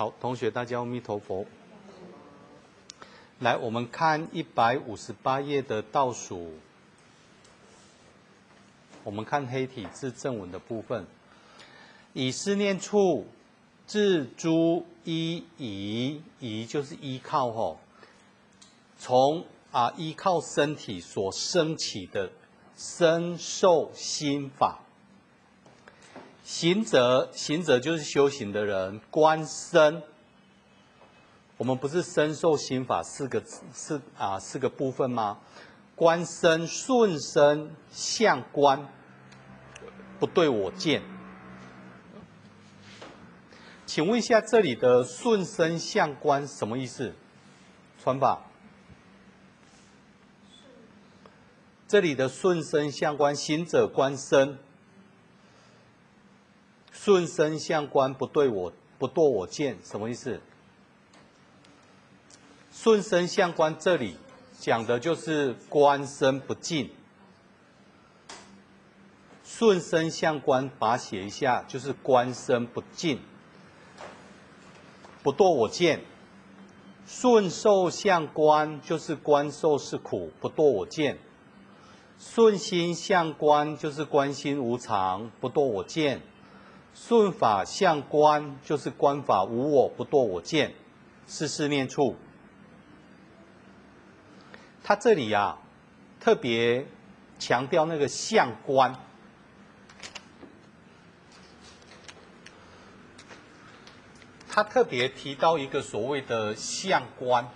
好，同学大家阿弥陀佛。来，我们看一百五十八页的倒数，我们看黑体字正文的部分。以思念处，自诸依倚，倚就是依靠吼，从啊依靠身体所生起的身受心法。行者，行者就是修行的人，观身。我们不是身受心法四个四啊四个部分吗？观身顺身相观，不对我见。请问一下，这里的顺身相观什么意思？传法。这里的顺身相观，行者观身，顺身相观，不对我不堕我见，什么意思？顺身相观，这里讲的就是官身不净。顺身相观，把它写一下，就是官身不净，不堕我见。顺受相观，就是官受是苦，不堕我见。顺心相观，就是关心无常，不堕我见。顺法相观，就是观法无我，不堕我见，是思念处。他这里呀、啊，特别强调那个相观，他特别提到一个所谓的相观，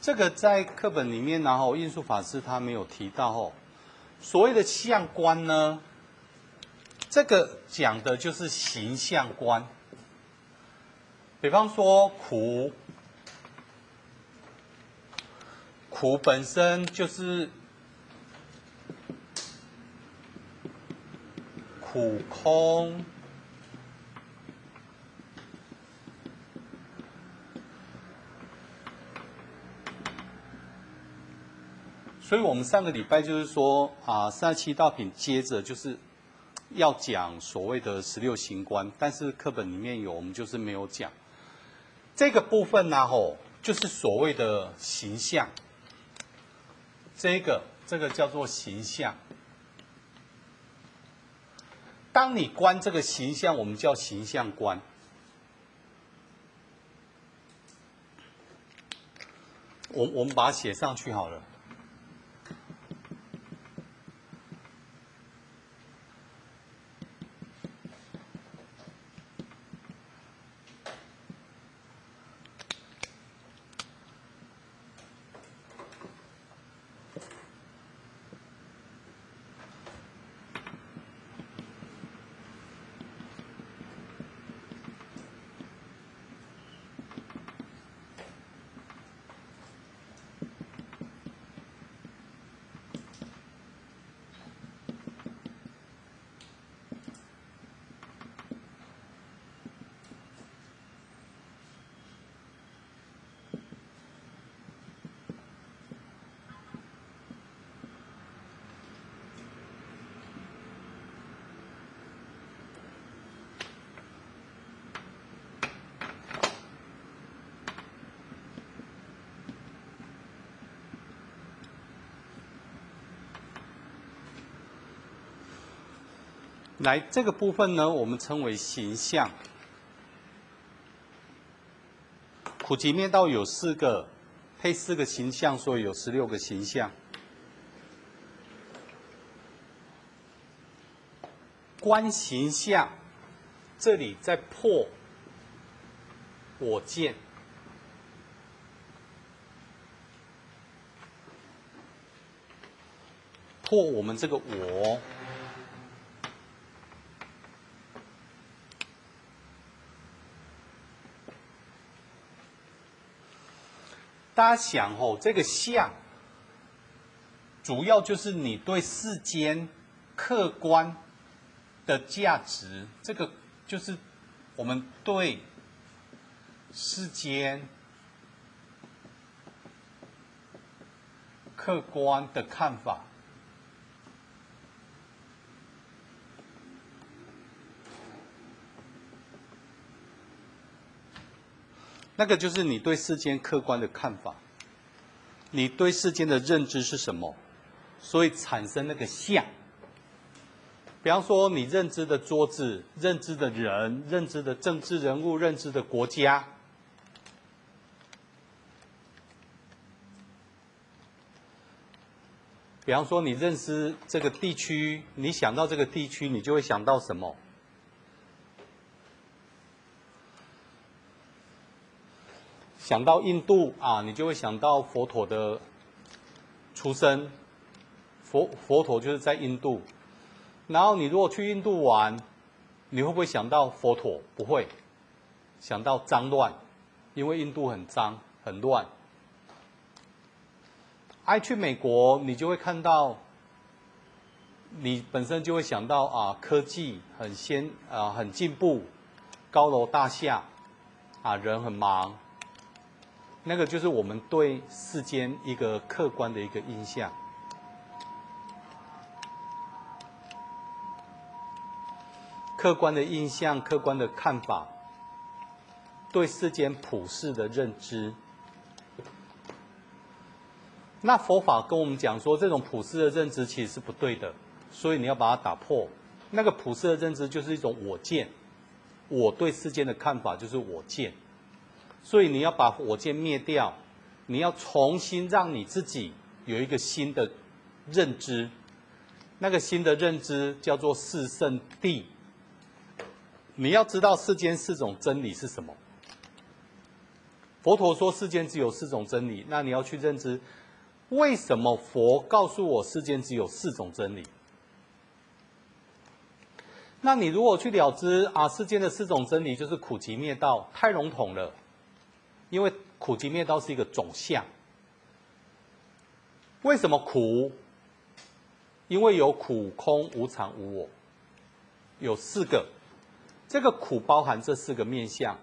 这个在课本里面然后印顺法师他没有提到哦。所谓的相观呢，这个讲的就是形象观。比方说苦，苦本身就是苦空，所以我们上个礼拜就是说啊，三十七道品接着就是。要讲所谓的十六行观，但是课本里面有，我们就是没有讲这个部分呢。吼，就是所谓的形象，这个这个叫做形象。当你观这个形象，我们叫形象观。我我们把它写上去好了。来，这个部分呢，我们称为形象。苦集灭道有四个，配四个形象，所以有十六个形象。观形象，这里在破我见，破我们这个我。大家想哦，这个相，主要就是你对世间客观的价值，这个就是我们对世间客观的看法。那个就是你对世间客观的看法，你对世间的认知是什么，所以产生那个像。比方说，你认知的桌子、认知的人、认知的政治人物、认知的国家。比方说，你认识这个地区，你想到这个地区，你就会想到什么？想到印度啊，你就会想到佛陀的出生。佛佛陀就是在印度。然后你如果去印度玩，你会不会想到佛陀？不会，想到脏乱，因为印度很脏很乱。爱去美国，你就会看到，你本身就会想到啊，科技很先啊，很进步，高楼大厦，啊，人很忙。那个就是我们对世间一个客观的一个印象，客观的印象，客观的看法，对世间普世的认知。那佛法跟我们讲说，这种普世的认知其实是不对的，所以你要把它打破。那个普世的认知就是一种我见，我对世间的看法就是我见。所以你要把火箭灭掉，你要重新让你自己有一个新的认知，那个新的认知叫做四圣谛。你要知道世间四种真理是什么？佛陀说世间只有四种真理，那你要去认知，为什么佛告诉我世间只有四种真理？那你如果去了知啊，世间的四种真理就是苦集灭道，太笼统了。因为苦集灭道是一个总相，为什么苦？因为有苦、空、无常、无我，有四个，这个苦包含这四个面相。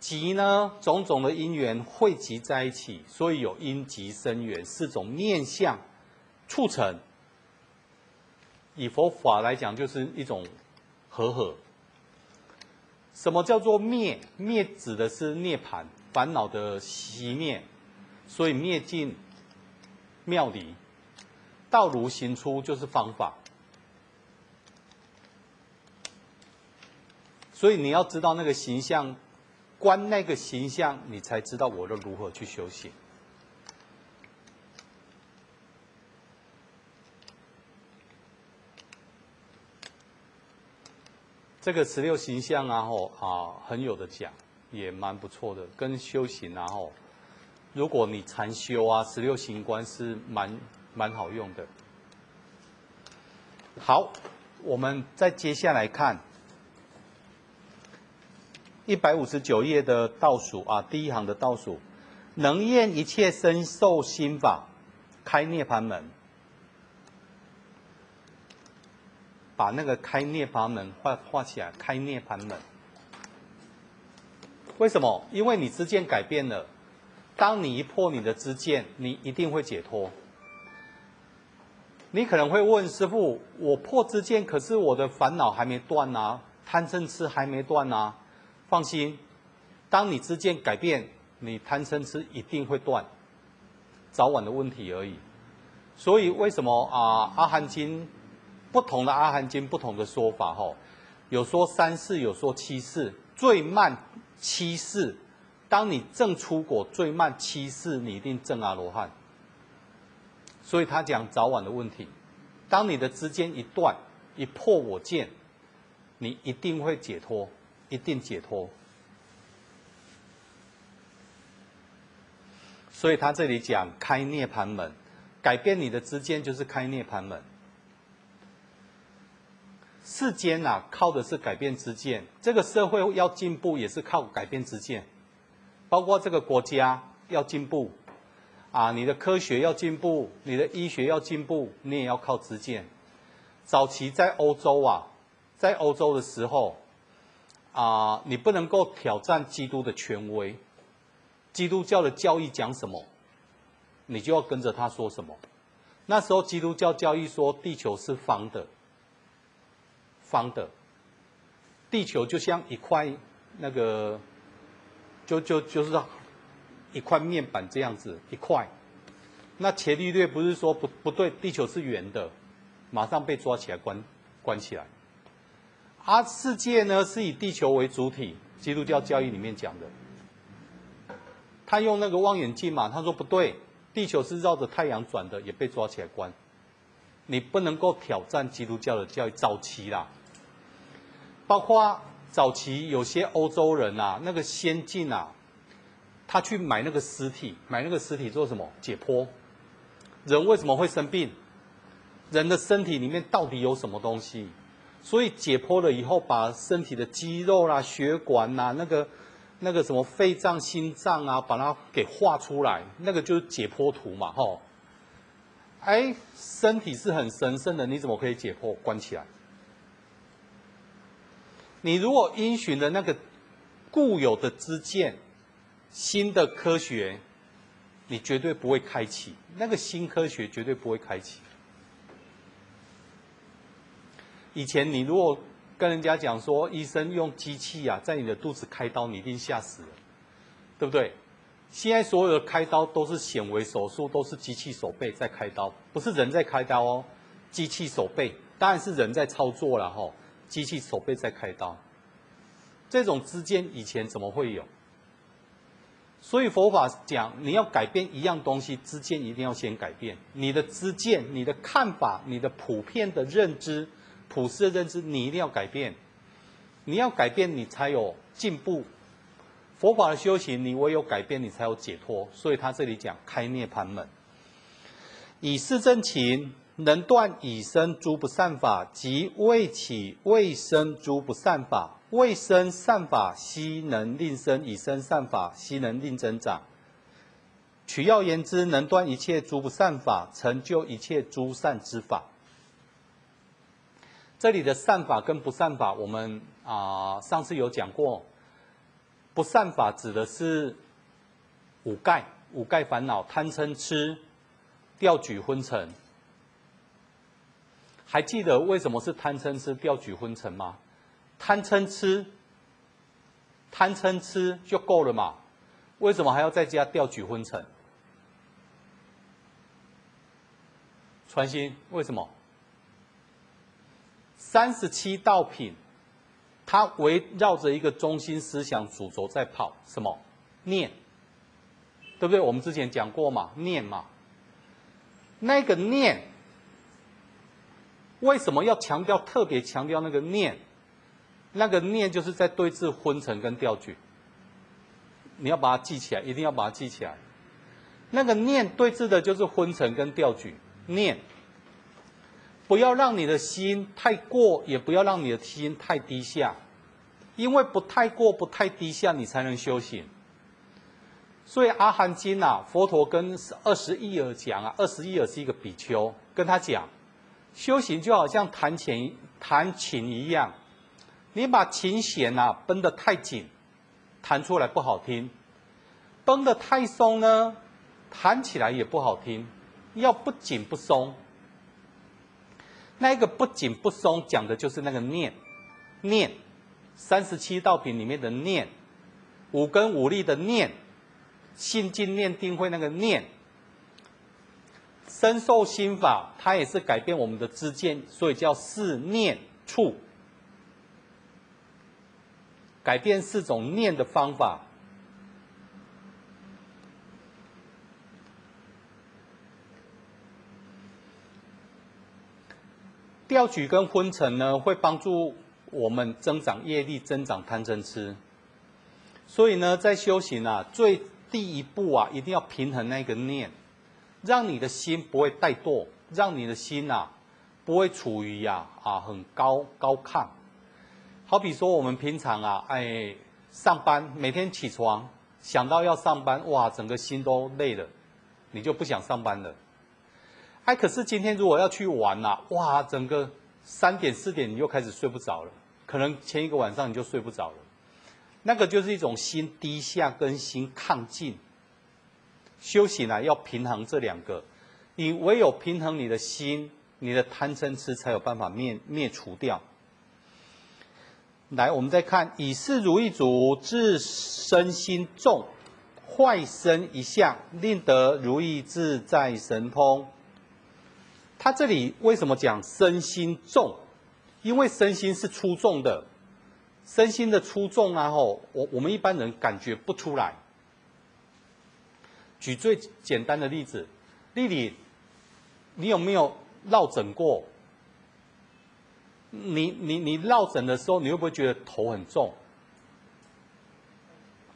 集呢，种种的因缘汇集在一起，所以有因集生缘四种面相促成。以佛法来讲，就是一种和合。什么叫做灭？灭指的是涅槃。烦恼的熄灭，所以灭尽妙离，道如行出就是方法。所以你要知道那个形象，观那个形象，你才知道我要如何去修行。这个十六形象啊，吼啊，很有的讲。也蛮不错的，跟修行然后，如果你禅修啊，十六行观是蛮蛮好用的。好，我们再接下来看一百五十九页的倒数啊，第一行的倒数，能验一切身受心法，开涅槃门。把那个开涅槃门画画起来，开涅槃门。为什么？因为你知见改变了。当你一破你的知见，你一定会解脱。你可能会问师父：“我破知见，可是我的烦恼还没断啊，贪嗔痴还没断啊。”放心，当你知见改变，你贪嗔痴一定会断，早晚的问题而已。所以为什么啊？阿含经不同的阿含经不同的说法吼，有说三世，有说七世，最慢。七世，当你证出果最慢七世，你一定证阿罗汉。所以他讲早晚的问题。当你的之间一断，一破我见，你一定会解脱，一定解脱。所以他这里讲开涅盘门，改变你的之间就是开涅盘门。世间呐、啊，靠的是改变之见。这个社会要进步，也是靠改变之见。包括这个国家要进步，啊，你的科学要进步，你的医学要进步，你也要靠之见。早期在欧洲啊，在欧洲的时候，啊，你不能够挑战基督的权威，基督教的教义讲什么，你就要跟着他说什么。那时候基督教教义说地球是方的。方的，地球就像一块那个就就就是一块面板这样子一块。那伽利略不是说不不对，地球是圆的，马上被抓起来关关起来。而、啊、世界呢是以地球为主体，基督教教义里面讲的。他用那个望远镜嘛，他说不对，地球是绕着太阳转的，也被抓起来关。你不能够挑战基督教的教育，早期啦，包括早期有些欧洲人啊，那个先进啊，他去买那个尸体，买那个尸体做什么？解剖。人为什么会生病？人的身体里面到底有什么东西？所以解剖了以后，把身体的肌肉啦、血管呐、那个、那个什么肺脏、心脏啊，把它给画出来，那个就是解剖图嘛，吼。哎，身体是很神圣的，你怎么可以解剖关起来？你如果因循了那个固有的知见，新的科学，你绝对不会开启。那个新科学绝对不会开启。以前你如果跟人家讲说，医生用机器啊，在你的肚子开刀，你一定吓死了，对不对？现在所有的开刀都是显微手术，都是机器手背在开刀，不是人在开刀哦，机器手背，当然是人在操作了吼，机器手背在开刀。这种知见以前怎么会有？所以佛法讲，你要改变一样东西，知见一定要先改变。你的知见、你的看法、你的普遍的认知、普世的认知，你一定要改变。你要改变，你才有进步。佛法的修行，你唯有改变，你才有解脱。所以他这里讲开涅盘门，以是正情，能断以生诸不善法，及未起未生诸不善法。未生善法，悉能令生；以生善法，悉能令增长。取要言之，能断一切诸不善法，成就一切诸善之法。这里的善法跟不善法，我们啊、上次有讲过。不善法指的是五盖，五盖烦恼：贪嗔痴、掉举昏沉。还记得为什么是贪嗔痴、掉举昏沉吗？贪嗔痴，贪嗔痴就够了嘛？为什么还要再加掉举昏沉？传心，为什么？三十七道品，它围绕着一个中心思想主轴在跑，什么？念，对不对？我们之前讲过嘛，念嘛。那个念，为什么要强调？特别强调那个念？那个念就是在对治昏沉跟掉举，你要把它记起来，一定要把它记起来。那个念对治的就是昏沉跟掉举，念，不要让你的心太过，也不要让你的心太低下，因为不太过不太低下，你才能修行。所以《阿含经》啊，佛陀跟二十一耳讲啊，二十一耳是一个比丘，跟他讲，修行就好像弹琴弹琴一样。你把琴弦呐绷得太紧，弹出来不好听；绷得太松呢，弹起来也不好听。要不紧不松。那个不紧不松讲的就是那个念，念三十七道品里面的念，五根五力的念，信进念定慧那个念，身受心法，它也是改变我们的知见，所以叫四念处。改变四种念的方法，调举跟昏沉呢，会帮助我们增长业力，增长贪嗔痴。所以呢，在修行啊，最第一步啊，一定要平衡那个念，让你的心不会怠惰，让你的心啊，不会处于呀啊很高高亢。好比说，我们平常啊，哎，上班每天起床想到要上班，哇，整个心都累了，你就不想上班了。哎，可是今天如果要去玩呐，哇，整个三点四点你又开始睡不着了，可能前一个晚上你就睡不着了。那个就是一种心低下跟心亢进。修行啊，要平衡这两个，你唯有平衡你的心，你的贪嗔痴才有办法灭灭除掉。来，我们再看以是如意足，自身心重，坏身一向，令得如意自在神通。他这里为什么讲身心重？因为身心是粗重的，身心的粗重啊，吼，我我们一般人感觉不出来。举最简单的例子，丽丽，你有没有落枕过？你你你落枕的时候，你会不会觉得头很重？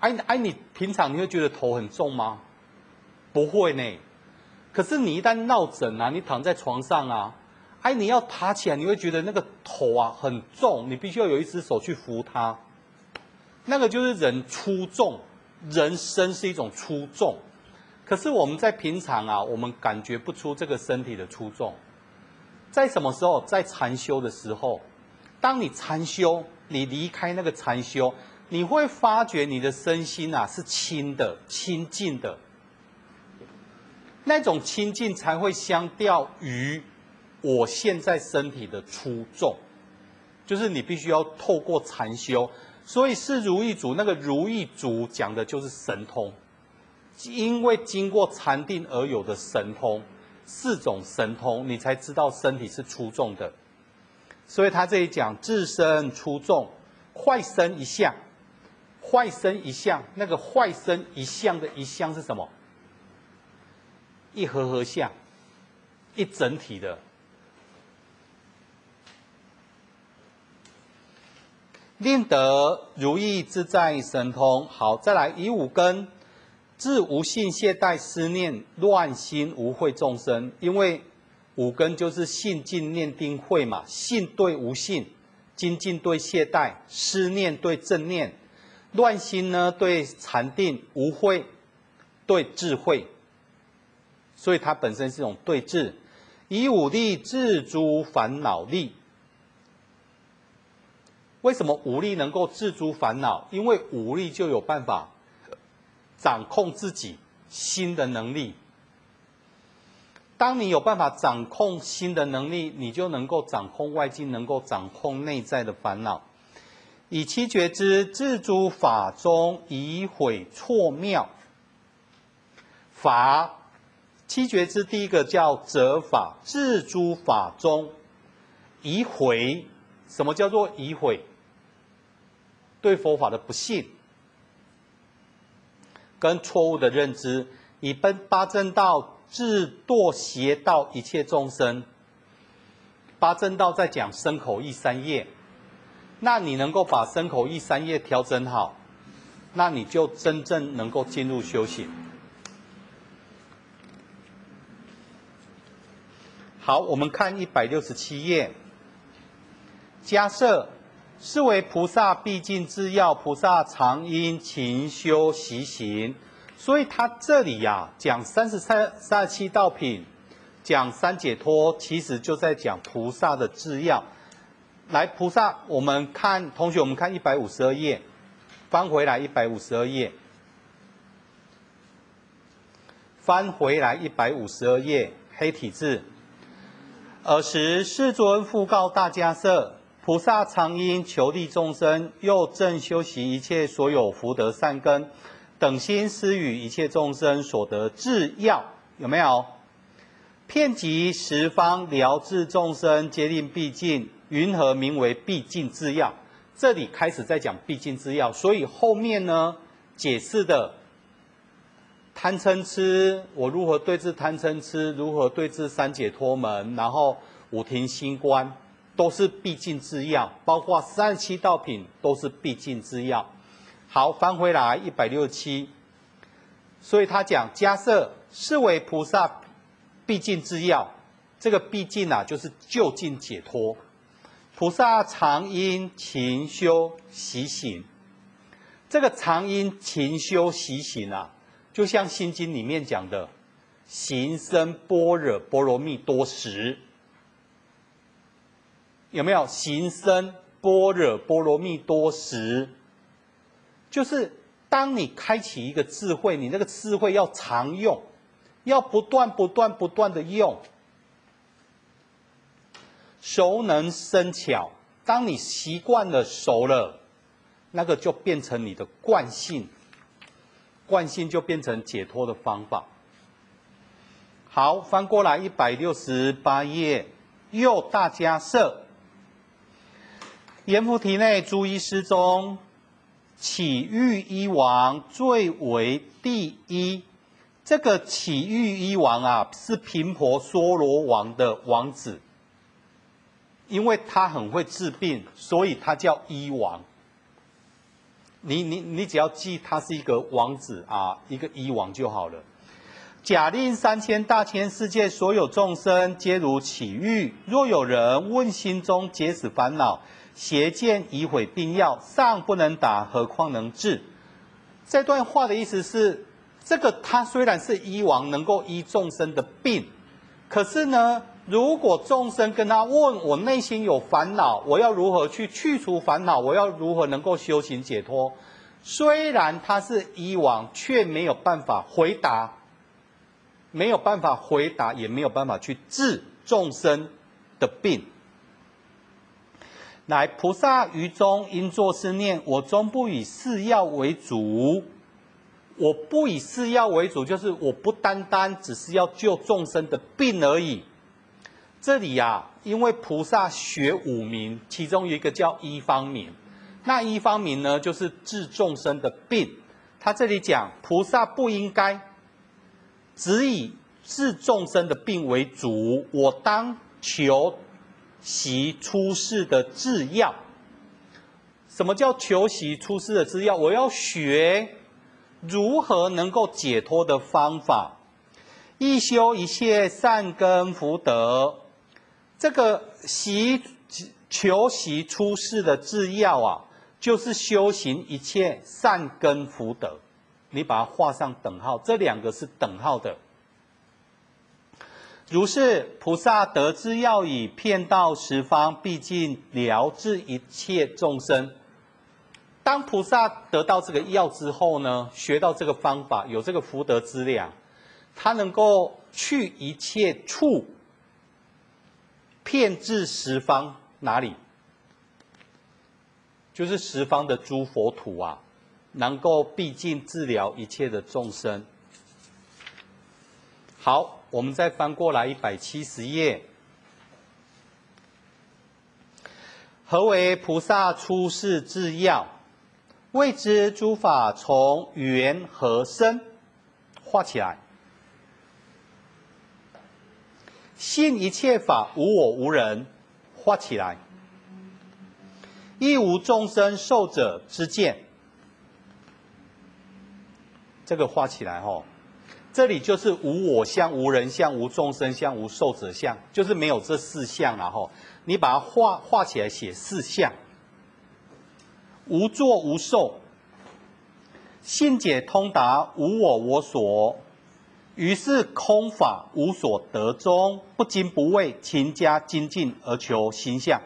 哎哎，你平常你会觉得头很重吗？不会呢。可是你一旦落枕啊，你躺在床上啊，哎，你要爬起来，你会觉得那个头啊很重，你必须要有一只手去扶它。那个就是人粗重，人生是一种粗重。可是我们在平常啊，我们感觉不出这个身体的粗重。在什么时候？在禅修的时候，当你禅修，你离开那个禅修，你会发觉你的身心啊是轻的、清净的。那种清净才会相调于我现在身体的粗重，就是你必须要透过禅修。所以是如意足，那个如意足讲的就是神通，因为经过禅定而有的神通。四种神通，你才知道身体是出众的，所以他这里讲自身出众，坏身一向，坏身一向，那个坏身一向的一向是什么？一合合相，一整体的，令得如意自在神通。好，再来以五根。自无信懈怠思念乱心无慧众生，因为五根就是信、静、念、定、慧嘛。信对无信，精进对懈怠，思念对正念，乱心呢对禅定，无慧对智慧。所以它本身是一种对治，以五力治诸烦恼力。为什么五力能够治诸烦恼？因为五力就有办法。掌控自己心的能力。当你有办法掌控心的能力，你就能够掌控外境，能够掌控内在的烦恼。以七觉支治诸法中，以毁错妙。法七觉支第一个叫择法，治诸法中，以毁。什么叫做以毁？对佛法的不信。跟错误的认知，以奔八正道治堕邪道一切众生。八正道在讲身口意三业，那你能够把身口意三业调整好，那你就真正能够进入修行。好，我们看一百六十七页，迦叶。是为菩萨必尽之要，菩萨常因勤修习行。所以他这里呀、讲三十三、三十七道品，讲三解脱，其实就在讲菩萨的制要。来，菩萨，我们看同学，我们看一百五十二页，翻回来一百五十二页，翻回来一百五十二页，黑体字。尔时世尊复告大迦叶。菩萨常因求利众生，又正修习一切所有福德善根，等心施与一切众生所得智药，有没有？遍及十方疗治众生，皆令毕竟。云何名为毕竟智药？这里开始在讲毕竟智药，所以后面呢解释的贪嗔痴，我如何对治贪嗔痴？如何对治三解脱门？然后五停心观。都是毕竟之要，包括三十七道品都是毕竟之要。好，翻回来一百六七，所以他讲迦叶是为菩萨毕竟之要，这个毕竟啊，就是究竟解脱。菩萨常因勤修习行，这个常因勤修习行啊，就像心经里面讲的，行深般若波罗蜜多时。有没有行深般若波罗蜜多时？就是当你开启一个智慧，你那个智慧要常用，要不断不断不断的用，熟能生巧，当你习惯了、熟了，那个就变成你的惯性，惯性就变成解脱的方法。好，翻过来一百六十八页，右大迦叶，阎浮提内诸医师中，綺玉医王最为第一。这个綺玉医王啊，是频婆娑罗王的王子，因为他很会治病，所以他叫医王。你你你只要记他是一个王子啊，一个医王就好了。假令三千大千世界所有众生皆如綺玉，若有人问心中皆是烦恼，邪见已毁病药，尚不能打，何况能治？这段话的意思是。这个他虽然是医王，能够医众生的病，可是呢，如果众生跟他问我内心有烦恼，我要如何去去除烦恼？我要如何能够修行解脱？虽然他是医王，却没有办法回答，没有办法回答，也没有办法去治众生的病。来，菩萨于中应作是念：我终不以是药为主。我不以是药为主，就是我不单单只是要救众生的病而已。这里啊，因为菩萨学五明，其中有一个叫医方明，那医方明呢，就是治众生的病。他这里讲，菩萨不应该只以治众生的病为主，我当求习出世的制药。什么叫求习出世的制药？我要学。如何能够解脱的方法？一修一切善根福德。这个习求习出世的制药啊，就是修行一切善根福德。你把它画上等号，这两个是等号的。如是菩萨得之药已，遍到十方，毕竟疗治一切众生。当菩萨得到这个药之后呢，学到这个方法，有这个福德资粮，他能够去一切处，遍至十方，哪里？就是十方的诸佛土啊，能够毕竟治疗一切的众生。好，我们再翻过来一百七十页。何为菩萨出世治药？谓之诸法从缘和生？画起来。信一切法无我无人，画起来。亦无众生寿者之见。这个画起来吼，这里就是无我相、无人相、无众生相、无寿者相，就是没有这四相然后，你把它画画起来，写四相。无作无受，信解通达，无我我所，于是空法无所得中，不惊不畏，勤加精进而求心相。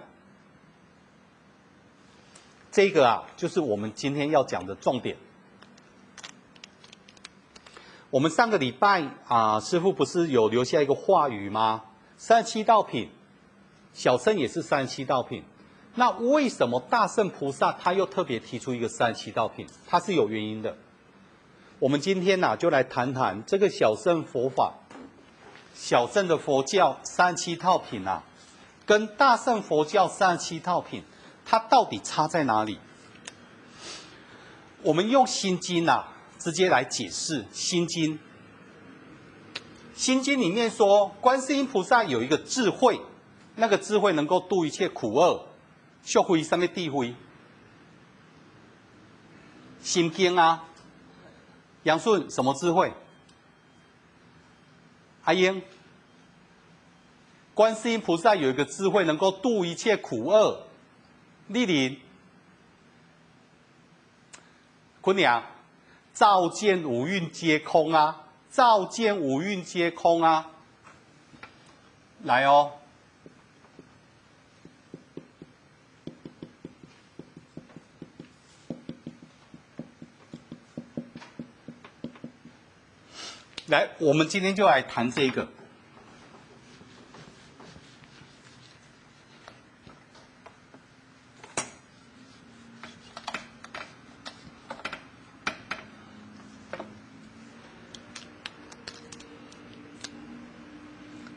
这个啊，就是我们今天要讲的重点。我们上个礼拜啊，师傅不是有留下一个话语吗？三七道品，小乘也是三七道品。那为什么大圣菩萨他又特别提出一个三七道品？他是有原因的。我们今天呢，就来谈谈这个小乘佛法、小乘的佛教三七道品啊，跟大乘佛教三七道品，它到底差在哪里？我们用心经啊，直接来解释心经。心经里面说，观世音菩萨有一个智慧，那个智慧能够度一切苦厄。学会什么智慧？心经啊，杨顺什么智慧？阿英，观世音菩萨有一个智慧，能够度一切苦厄。丽丽，坤娘，照见五蕴皆空啊，照见五蕴皆空啊，来哦。来，我们今天就来谈这个。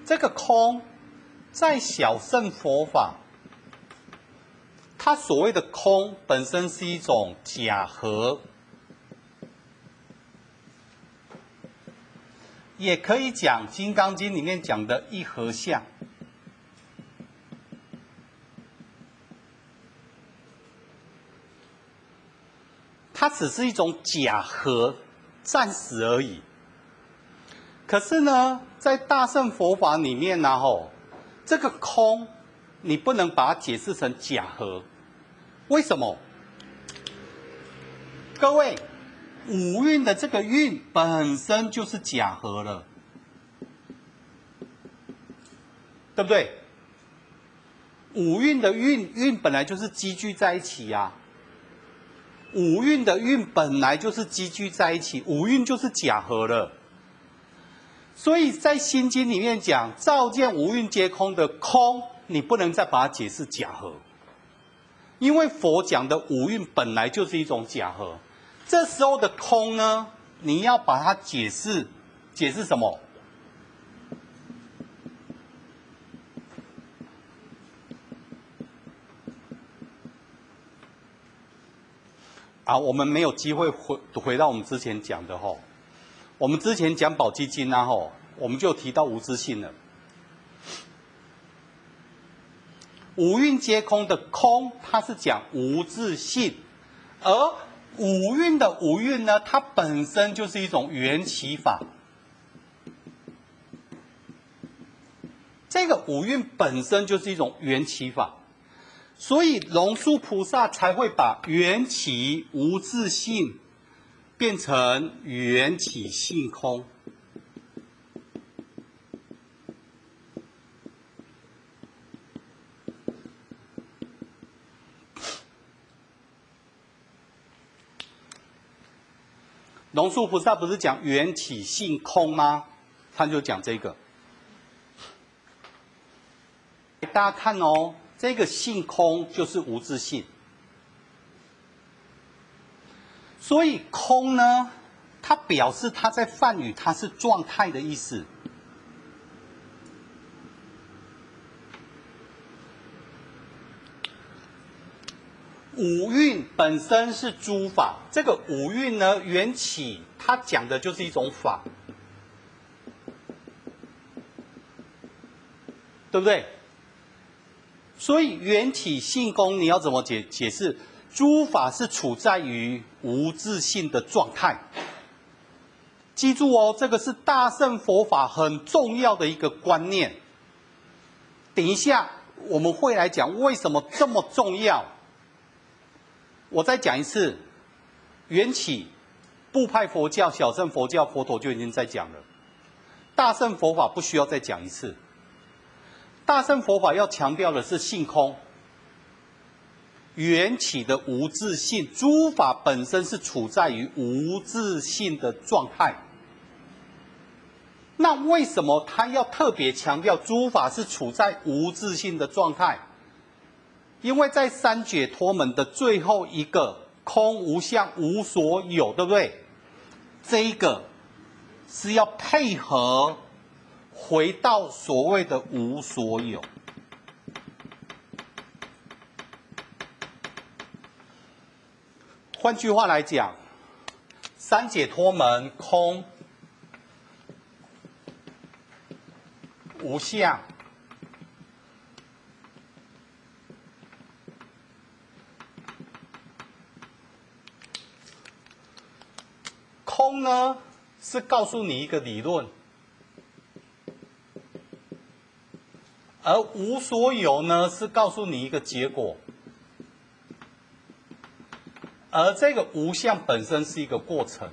这个空，在小乘佛法，它所谓的空本身是一种假合，也可以讲《金刚经》里面讲的一合相。它只是一种假合，暂时而已。可是呢，在大乘佛法里面呢，吼，这个空，你不能把它解释成假合。为什么？各位，五蕴的这个蕴本身就是假合了，对不对？五蕴的蕴蕴本来就是积聚在一起呀、五蕴的蕴本来就是积聚在一起，五蕴就是假合了。所以在《心经》里面讲“照见五蕴皆空”的空，你不能再把它解释假合，因为佛讲的五蕴本来就是一种假合。这时候的空呢，你要把它解释，解释什么？啊，我们没有机会回回到我们之前讲的吼。我们之前讲《宝积经》啊，吼，我们就提到无自性了。五蕴皆空的空，它是讲无自性，而五蕴的五蕴呢，它本身就是一种缘起法。这个五蕴本身就是一种缘起法，所以龙树菩萨才会把缘起无自性。变成缘起性空。龙树菩萨不是讲缘起性空吗？他就讲这个。大家看哦，这个性空就是无自性。所以空呢，它表示它在梵语它是状态的意思。五蕴本身是诸法，这个五蕴呢，缘起它讲的就是一种法，对不对？所以缘起性空，你要怎么解解释？诸法是处在于无自性的状态。记住哦，这个是大乘佛法很重要的一个观念。等一下我们会来讲为什么这么重要。我再讲一次，缘起，部派佛教、小乘佛教、佛陀就已经在讲了。大乘佛法不需要再讲一次。大乘佛法要强调的是性空。缘起的无自性，诸法本身是处在于无自性的状态。那为什么他要特别强调诸法是处在无自性的状态？因为在三解脱门的最后一个空无相无所有，对不对？这一个是要配合回到所谓的无所有。换句话来讲，三解脱门空无相，空呢是告诉你一个理论，而无所有呢是告诉你一个结果。而这个无相本身是一个过程。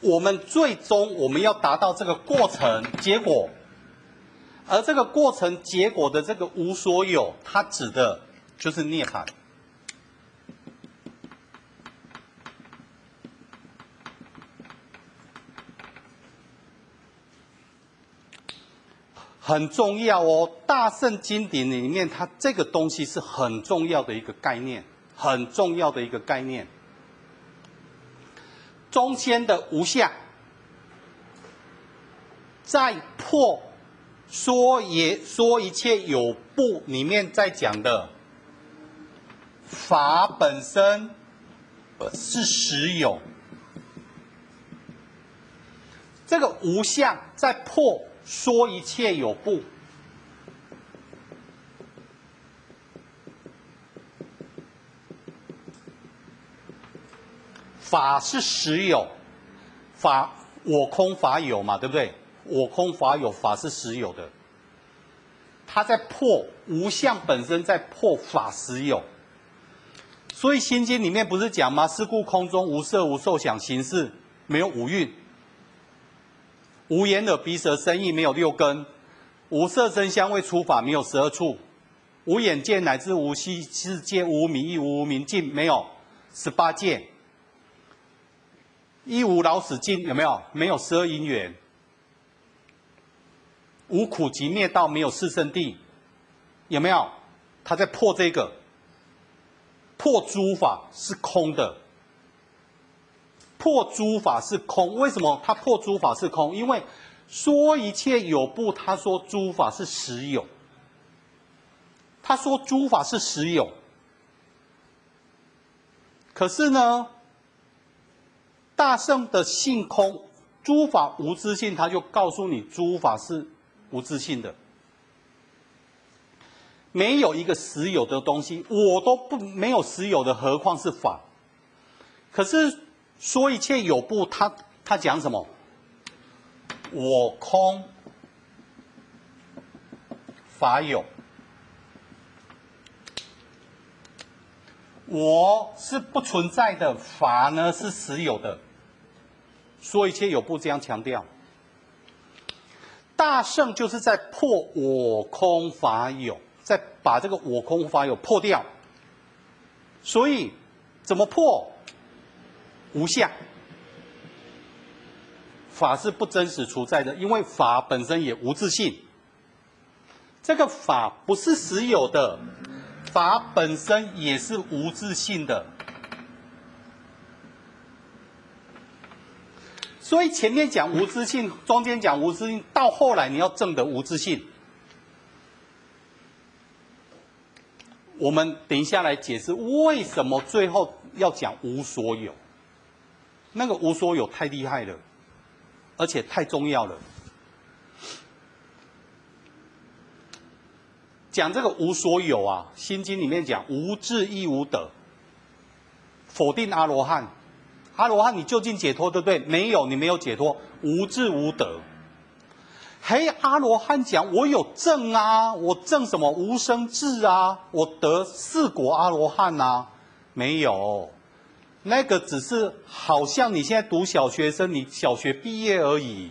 我们最终我们要达到这个过程结果，而这个过程结果的这个无所有，它指的就是涅槃。很重要哦，大圣经典里面，它这个东西是很重要的一个概念，很重要的一个概念。中间的无相，在破说也说一切有不里面在讲的法本身是实有，这个无相在破说一切有部。法是实有，法我空法有嘛，对不对？我空法有，法是实有的。他在破无相本身，在破法实有。所以《心经》里面不是讲吗？是故空中无色无受想行识，没有五蕴，无眼耳鼻舌身意，没有六根，无色声香味触法，没有十二处，无眼界乃至无息世界，无名亦无无明尽，没有十八界。一无老死尽，有没有？没有十二因缘，无苦集灭道，没有四圣谛，有没有？他在破这个，破诸法是空的，破诸法是空。为什么他破诸法是空？因为说一切有部，他说诸法是实有，他说诸法是实有，可是呢？大圣的性空，诸法无自性，他就告诉你，诸法是无自性的，没有一个实有的东西，我都不没有实有的，何况是法？可是说一切有部，他他讲什么？我空法有，我是不存在的，法呢是实有的。说一切有部这样强调，大圣就是在破我空法有，在把这个我空法有破掉。所以怎么破？无相，法是不真实存在的，因为法本身也无自性。这个法不是实有的，法本身也是无自性的。所以前面讲无自性，中间讲无自性，到后来你要证得无自性。我们等一下来解释为什么最后要讲无所有。那个无所有太厉害了，而且太重要了。讲这个无所有啊，《心经》里面讲无智亦无得，否定阿罗汉。阿罗汉，你究竟解脱对不对？没有，你没有解脱，无智无得。嘿，阿罗汉讲我有证啊，我证什么无生智啊，我得四果阿罗汉啊，没有，那个只是好像你现在读小学生，你小学毕业而已，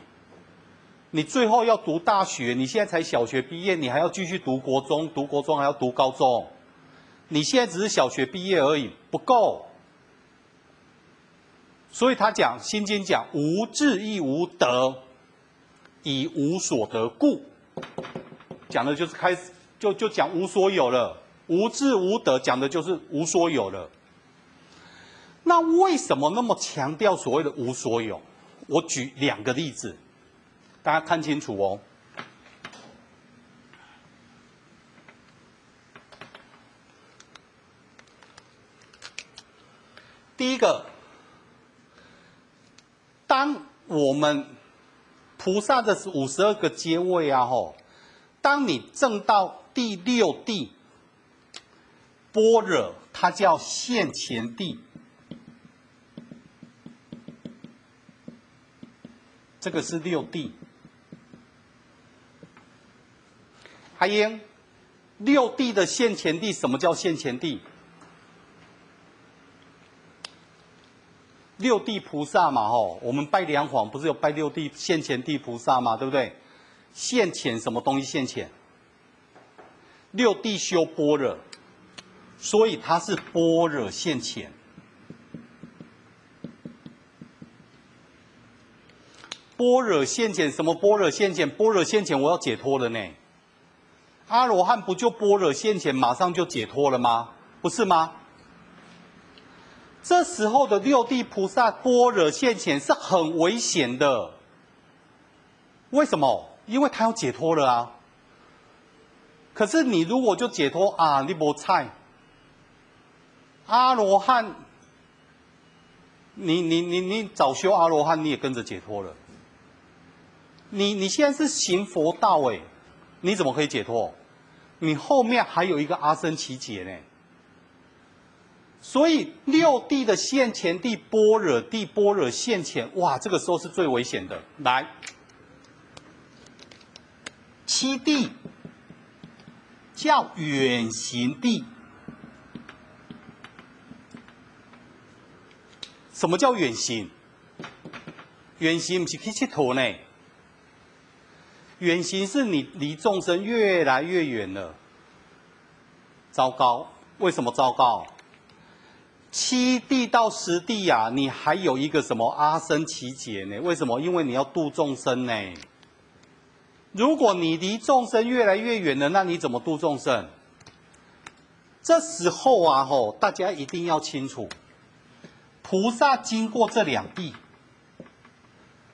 你最后要读大学，你现在才小学毕业，你还要继续读国中，读国中还要读高中，你现在只是小学毕业而已，不够。所以他讲《心经》讲无智亦无得，以无所得故，讲的就是开始就就讲无所有了，无智无得讲的就是无所有了。那为什么那么强调所谓的无所有？我举两个例子，大家看清楚哦。第一个。当我们菩萨的五十二个阶位啊，吼，当你证到第六地般若，它叫现前地，这个是六地。阿英，六地的现前地，什么叫现前地？六地菩萨嘛，吼，我们拜梁皇不是有拜六地现前地菩萨嘛，对不对？现前什么东西现前？六地修般若，所以它是般若现前。般若现前什么？般若现前，般若现前，我要解脱了呢。阿罗汉不就般若现前，马上就解脱了吗？不是吗？这时候的六地菩萨般若现前是很危险的。为什么？因为他要解脱了啊。可是你如果就解脱啊，你不菜。阿罗汉，你你你你早修阿罗汉，你也跟着解脱了。你你现在是行佛道哎，你怎么可以解脱？你后面还有一个阿僧只劫呢。所以六地的现前地般若地般若现前，哇，这个时候是最危险的。来，七地叫远行地。什么叫远行？远行不是去佚佗呢？远行是你离众生越来越远了。糟糕，为什么糟糕？七地到十地呀、你还有一个什么阿僧只劫呢？为什么？因为你要度众生呢。如果你离众生越来越远了，那你怎么度众生？这时候啊，吼，大家一定要清楚。菩萨经过这两地，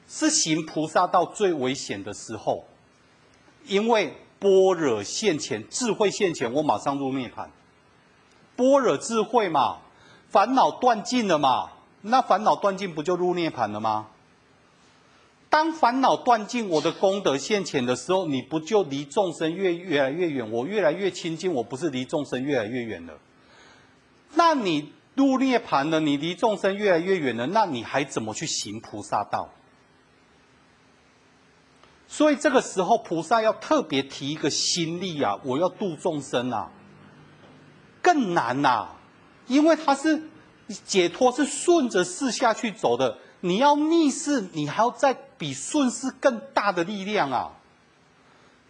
是行菩萨道最危险的时候，因为般若现前，智慧现前，我马上入涅槃。般若智慧嘛，烦恼断尽了嘛，那烦恼断尽不就入涅槃了吗？当烦恼断尽，我的功德现前的时候，你不就离众生越越来越远？我越来越亲近，我不是离众生越来越远了？那你？入涅槃了，你离众生越来越远了，那你还怎么去行菩萨道？所以这个时候，菩萨要特别提一个心力啊，我要度众生啊，更难呐、啊，因为他是解脱是顺着势下去走的，你要逆势，你还要再比顺势更大的力量啊，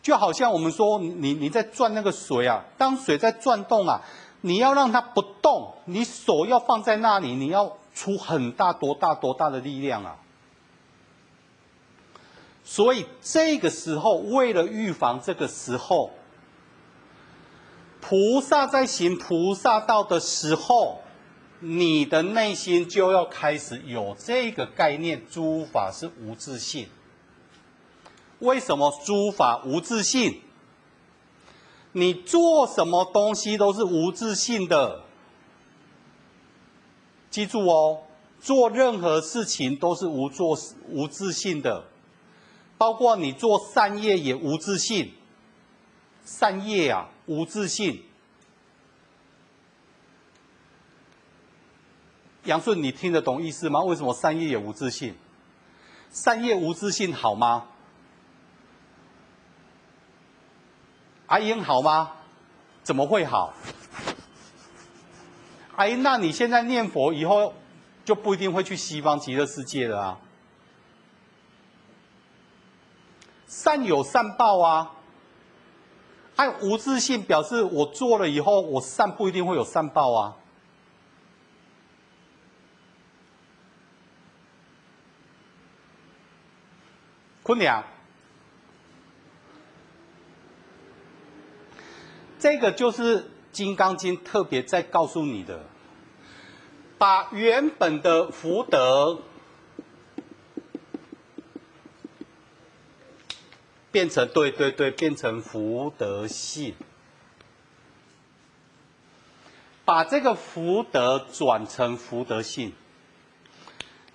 就好像我们说，你你在转那个水啊，当水在转动啊。你要让它不动，你手要放在那里，你要出很大多大多大的力量啊！所以这个时候，为了预防这个时候，菩萨在行菩萨道的时候，你的内心就要开始有这个概念：诸法是无自性。为什么诸法无自性？你做什么东西都是无自性的，记住哦，做任何事情都是无做无自性的，包括你做善业也无自信，善业啊无自信。杨顺，你听得懂意思吗？为什么善业也无自信？善业无自信好吗？阿英好吗？怎么会好？阿英，那你现在念佛以后就不一定会去西方极乐世界了啊。善有善报啊，爱无自性表示我做了以后，我善不一定会有善报啊。坤良。这个就是《金刚经》特别在告诉你的，把原本的福德变成对对对，变成福德性，把这个福德转成福德性。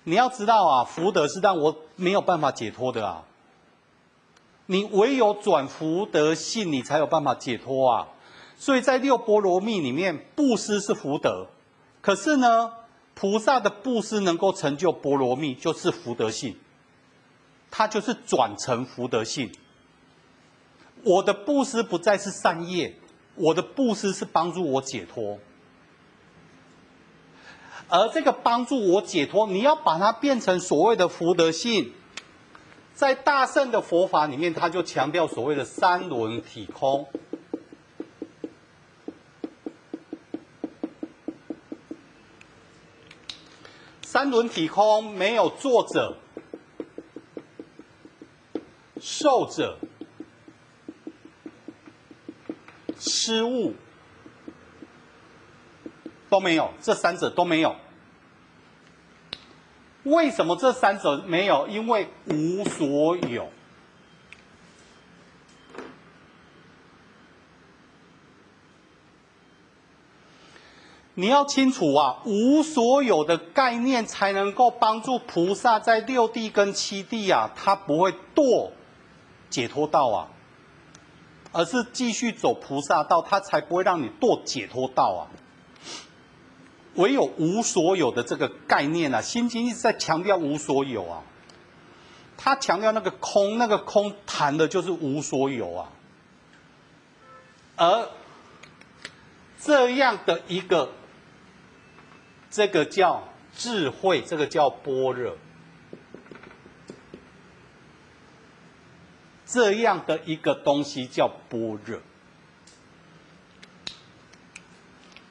你要知道啊，福德是让我没有办法解脱的啊，你唯有转福德性，你才有办法解脱啊。所以在六波罗蜜里面，布施是福德，可是呢，菩萨的布施能够成就波罗蜜，就是福德性，它就是转成福德性。我的布施不再是善业，我的布施是帮助我解脱，而这个帮助我解脱，你要把它变成所谓的福德性，在大圣的佛法里面，他就强调所谓的三轮体空。三轮体空，没有作者、受者、失误都没有，这三者都没有。为什么这三者没有？因为无所有。你要清楚啊，无所有的概念才能够帮助菩萨在六地跟七地啊，他不会堕解脱道啊，而是继续走菩萨道，他才不会让你堕解脱道啊。唯有无所有的这个概念啊，心经一直在强调无所有啊，他强调那个空，那个空谈的就是无所有啊，而这样的一个。这个叫智慧，这个叫般若。这样的一个东西叫般若。